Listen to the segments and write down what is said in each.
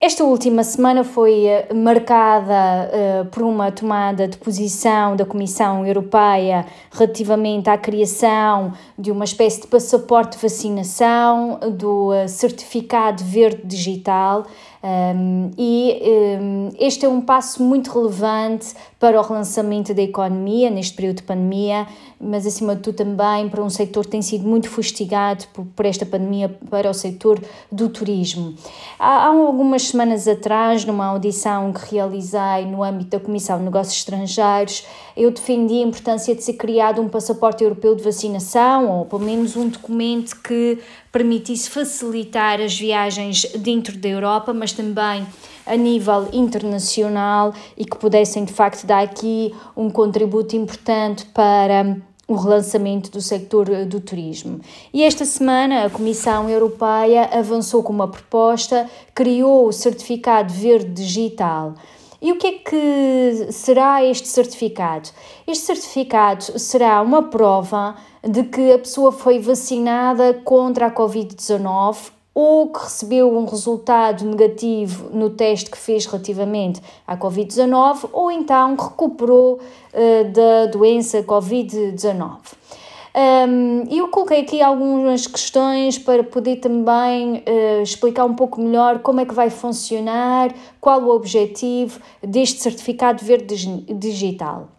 Esta última semana foi eh, marcada uh, por uma tomada de posição da Comissão Europeia relativamente à criação de uma espécie de passaporte de vacinação, do uh, certificado verde digital. Um, e um, este é um passo muito relevante para o relançamento da economia neste período de pandemia, mas acima de tudo também para um setor que tem sido muito fustigado por, por esta pandemia, para o setor do turismo. Há, há, algumas semanas atrás, numa audição que realizei no âmbito da Comissão de Negócios Estrangeiros, eu defendi a importância de ser criado um passaporte europeu de vacinação, ou pelo menos um documento que permitisse facilitar as viagens dentro da Europa, mas também a nível internacional e que pudessem de facto dar aqui um contributo importante para o relançamento do sector do turismo. E esta semana a Comissão Europeia avançou com uma proposta, criou o certificado verde digital. E o que é que será este certificado? Este certificado será uma prova de que a pessoa foi vacinada contra a Covid-19 ou que recebeu um resultado negativo no teste que fez relativamente à Covid-19, ou então recuperou uh, da doença Covid-19. Um, eu coloquei aqui algumas questões para poder também uh, explicar um pouco melhor como é que vai funcionar, qual o objetivo deste certificado verde digital.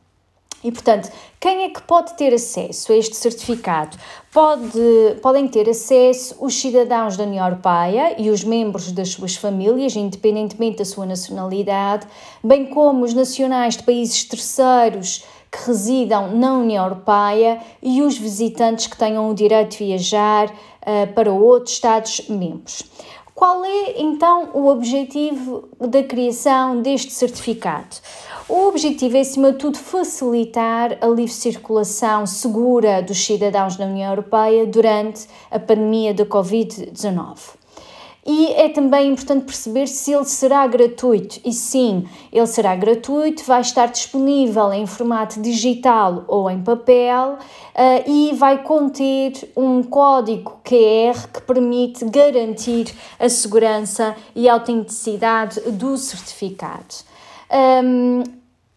E, portanto, quem é que pode ter acesso a este certificado? Pode, podem ter acesso os cidadãos da União Europeia e os membros das suas famílias, independentemente da sua nacionalidade, bem como os nacionais de países terceiros que residam na União Europeia e os visitantes que tenham o direito de viajar uh, para outros Estados-membros. Qual é então o objetivo da criação deste certificado? O objetivo é, acima de tudo, facilitar a livre circulação segura dos cidadãos da União Europeia durante a pandemia da Covid-19. E é também importante perceber se ele será gratuito. E sim, ele será gratuito, vai estar disponível em formato digital ou em papel uh, e vai conter um código QR que permite garantir a segurança e a autenticidade do certificado. Um,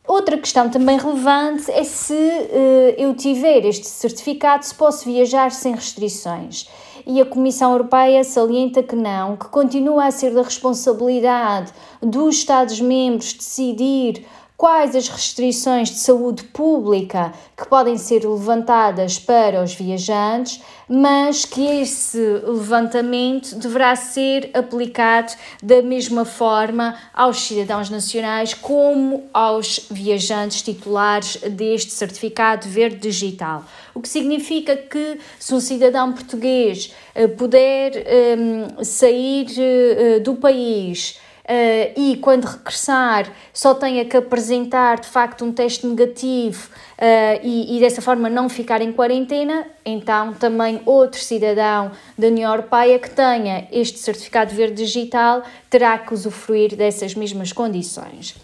Outra questão também relevante é se uh, eu tiver este certificado, se posso viajar sem restrições. E a Comissão Europeia salienta que não, que continua a ser da responsabilidade dos Estados-membros decidir quais as restrições de saúde pública que podem ser levantadas para os viajantes, mas que esse levantamento deverá ser aplicado da mesma forma aos cidadãos nacionais como aos viajantes titulares deste certificado verde digital. O que significa que se um cidadão português eh, puder um, ehm, sair uh, do país uh, e quando regressar só tenha que apresentar de facto um teste negativo uh, e, e, dessa forma não ficar em quarentena, então também outro cidadão da União Europeia que tenha este certificado verde digital terá que usufruir dessas mesmas condições.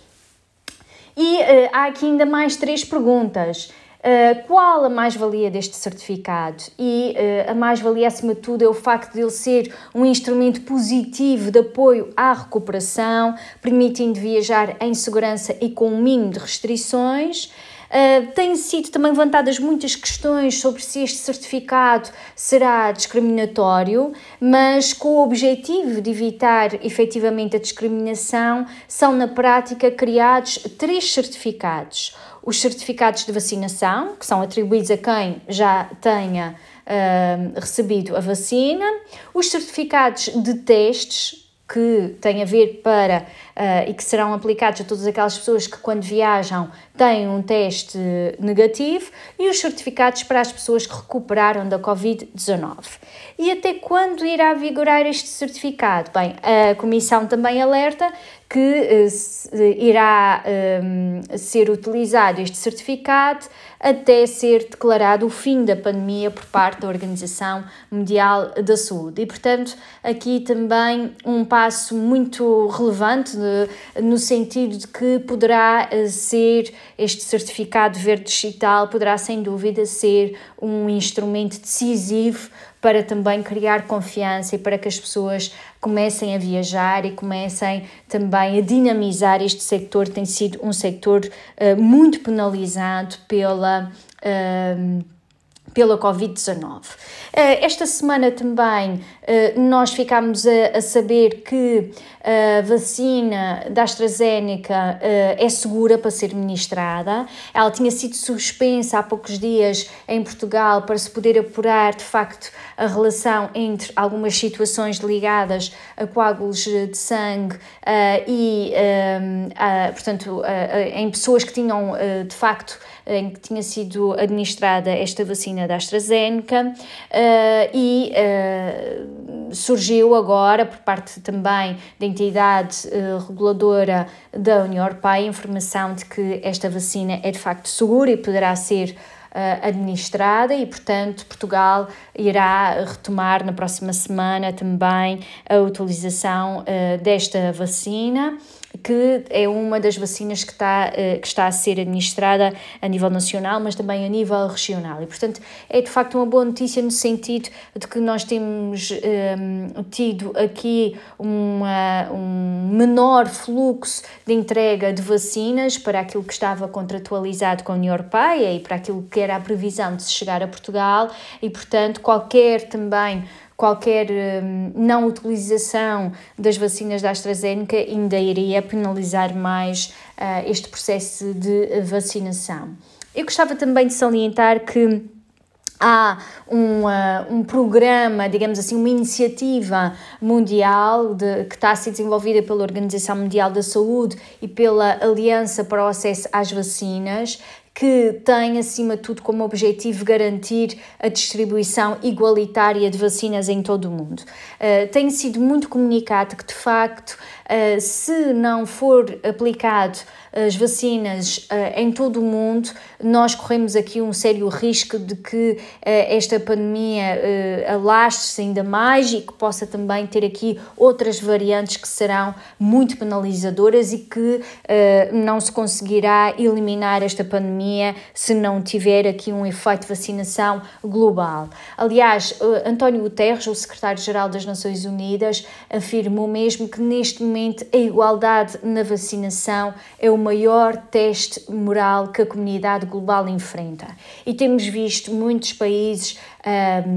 E uh, há aqui ainda mais três perguntas. Uh, qual a mais-valia deste certificado? E uh, a mais-valia, acima de tudo, é o facto de ele ser um instrumento positivo de apoio à recuperação, permitindo viajar em segurança e com um mínimo de restrições. Uh, têm sido também levantadas muitas questões sobre se este certificado será discriminatório, mas com o objetivo de evitar efetivamente a discriminação, são na prática criados três certificados os certificados de vacinação, que são atribuídos a quem já tenha uh, recebido a vacina, os certificados de testes, que têm a ver para uh, e que serão aplicados a todas aquelas pessoas que, quando viajam, têm um teste negativo e os certificados para as pessoas que recuperaram da Covid-19. E até quando irá vigorar este certificado? Bem, a Comissão também alerta que uh, irá um, ser utilizado este certificado até ser declarado o fim da pandemia por parte da Organização Mundial da Saúde. E, portanto, aqui também um passo muito relevante de, no sentido de que poderá uh, ser este certificado verde digital, poderá sem dúvida ser um instrumento decisivo para também criar confiança e para que as pessoas comecem a viajar e comecem também a dinamizar este sector, tem sido um sector uh, muito penalizado pela. Uh, pela Covid-19. Eh, esta semana também nós ficámos a, saber que a vacina da AstraZeneca é segura para ser ministrada. Ela tinha sido suspensa há poucos dias em Portugal para se poder apurar de facto a relação entre algumas situações ligadas a coágulos de sangue e, portanto, em pessoas que tinham de facto em que tinha sido administrada esta vacina da AstraZeneca e surgiu agora, por parte também da entidade reguladora da União Europeia, informação de que esta vacina é de facto segura e poderá ser administrada e, portanto, Portugal irá retomar na próxima semana também a utilização desta vacina que é uma das vacinas que está, que está a ser administrada a nível nacional, mas também a nível regional. E, portanto, é de facto uma boa notícia no sentido de que nós temos um, tido aqui uma, um menor fluxo de entrega de vacinas para aquilo que estava contratualizado com a União Europeia e para aquilo que era a previsão de se chegar a Portugal, e, portanto, qualquer também qualquer hum, não utilização das vacinas da AstraZeneca ainda iria penalizar mais uh, este processo de vacinação. Eu gostava também de salientar que há um, uh, um programa, digamos assim, uma iniciativa mundial de, que está a ser desenvolvida pela Organização Mundial da Saúde e pela Aliança para o Acesso às Vacinas, que tem, acima de tudo, como objetivo garantir a distribuição igualitária de vacinas em todo o mundo. Uh, tem sido muito comunicado que, de facto, uh, se não for aplicado as vacinas uh, em todo o mundo, nós corremos aqui um sério risco de que uh, esta pandemia uh, alastre-se ainda mais e que possa também ter aqui outras variantes que serão muito penalizadoras e que não se conseguirá eliminar esta pandemia se não tiver aqui um efeito de vacinação global. Aliás, António Guterres, o secretário-geral das Nações Unidas, afirmou mesmo que neste momento a igualdade na vacinação é o maior teste moral que a comunidade global enfrenta. E temos visto muitos países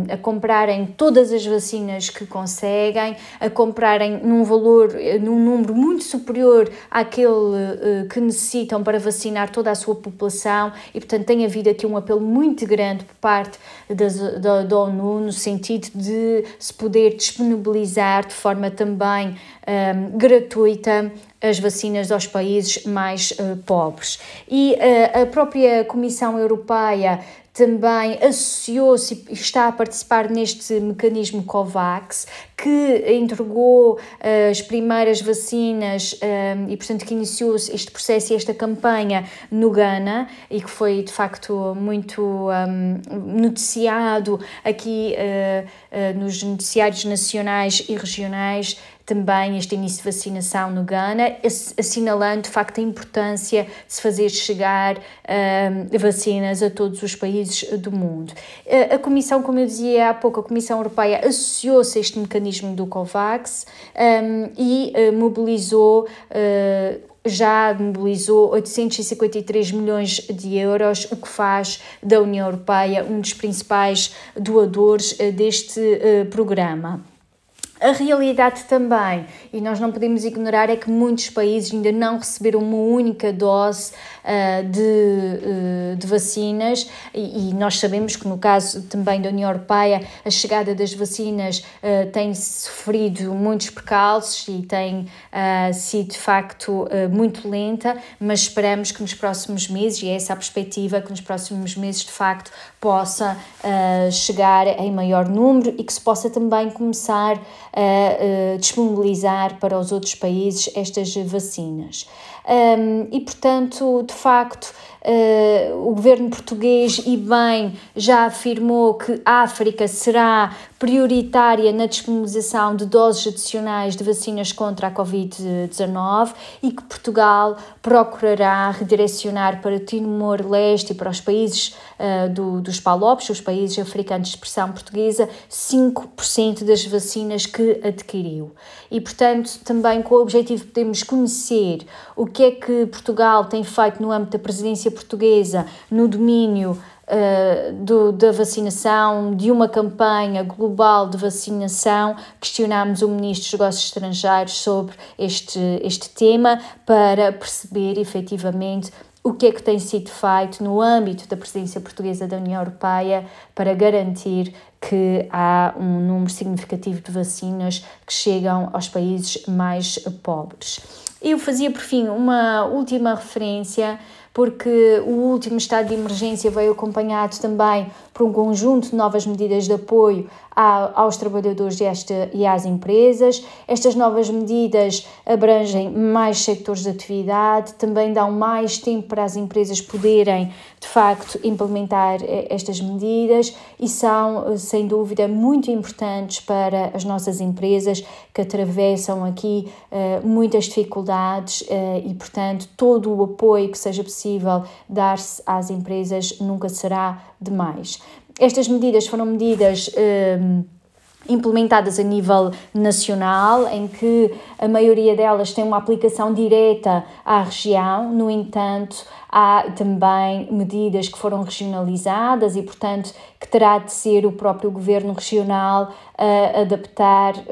a comprarem todas as vacinas que conseguem, a comprarem num valor, num número muito superior àquele eh, que necessitam para vacinar toda a sua população e, portanto, tem havido aqui um apelo muito grande por parte das, da, da ONU no sentido de se poder disponibilizar de forma também um, gratuita as vacinas aos países mais uh, pobres. E uh, a própria Comissão Europeia também associou-se e está a participar neste mecanismo COVAX, que entregou uh, as primeiras vacinas e, portanto, que iniciou este processo e esta campanha no Ghana e que foi, de facto, muito noticiado aqui nos noticiários nacionais e regionais também este início de vacinação no Ghana, assinalando de facto a importância de se fazer chegar uh, vacinas a todos os países do mundo. Uh, a Comissão, como eu dizia há pouco, a Comissão Europeia associou-se a este mecanismo do COVAX um, e uh, mobilizou já mobilizou 853 milhões de euros, o que faz da União Europeia um dos principais doadores deste programa. A realidade também, e nós não podemos ignorar, é que muitos países ainda não receberam uma única dose uh, de, uh, de vacinas, e, e, nós sabemos que no caso também da União Europeia, a chegada das vacinas uh, tem sofrido muitos percalços e tem sido de facto muito lenta, mas esperamos que nos próximos meses, e é essa a perspectiva, que nos próximos meses de facto possa chegar em maior número e que se possa também começar a, disponibilizar para os outros países estas vacinas. Um, e, portanto, de facto, Uh, o governo português, e bem, já afirmou que a África será prioritária na disponibilização de doses adicionais de vacinas contra a Covid-19 e que Portugal procurará redirecionar para Timor-Leste e para os países uh, do, dos PALOPs, os países africanos de expressão portuguesa, 5% das vacinas que adquiriu. E, portanto, também com o objetivo de podermos conhecer o que é que Portugal tem feito no âmbito da presidência portuguesa no domínio uh, do, da vacinação, de uma campanha global de vacinação, questionámos o Ministro dos Negócios Estrangeiros sobre este, este tema para perceber efetivamente o que é que tem sido feito no âmbito da presidência portuguesa da União Europeia para garantir que há um número significativo de vacinas que chegam aos países mais pobres. Eu fazia, por fim, uma última referência porque o último estado de emergência veio acompanhado também por um conjunto de novas medidas de apoio aos trabalhadores e, às empresas. Estas novas medidas abrangem mais sectores de atividade, também dão mais tempo para as empresas poderem, de facto, implementar eh, estas medidas e são, eh, sem dúvida, muito importantes para as nossas empresas que atravessam aqui uh, muitas dificuldades e, portanto, todo o apoio que seja possível dar-se às empresas nunca será demais. Estas medidas foram medidas. Um, implementadas a nível nacional, em que a maioria delas tem uma aplicação direta à região, no entanto, há também medidas que foram regionalizadas e, portanto, que terá de ser o próprio governo regional a adaptar uh,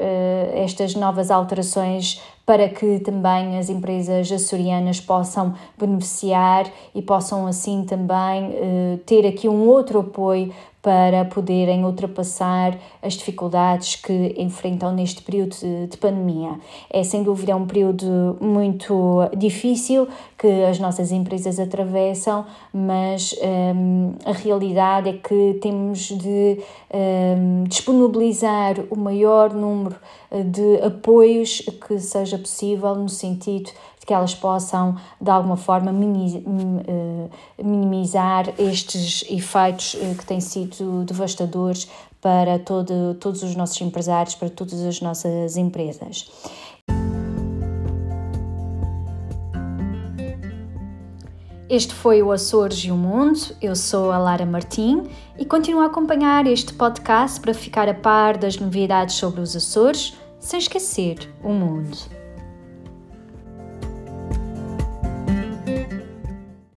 estas novas alterações para que também as empresas açorianas possam beneficiar e possam assim também uh, ter aqui um outro apoio para poderem ultrapassar as dificuldades que enfrentam neste período de, de, pandemia. É sem dúvida um período muito difícil que as nossas empresas atravessam, mas um, a realidade é que temos de um, disponibilizar o maior número de apoios que seja possível no sentido que elas possam, de alguma forma, eh, minimizar estes efeitos eh, que têm sido devastadores para todo, todos os nossos empresários, para todas as nossas empresas. Este foi o Açores e o Mundo. Eu sou a Lara Martim e continuo a acompanhar este podcast para ficar a par das novidades sobre os Açores, sem esquecer o mundo.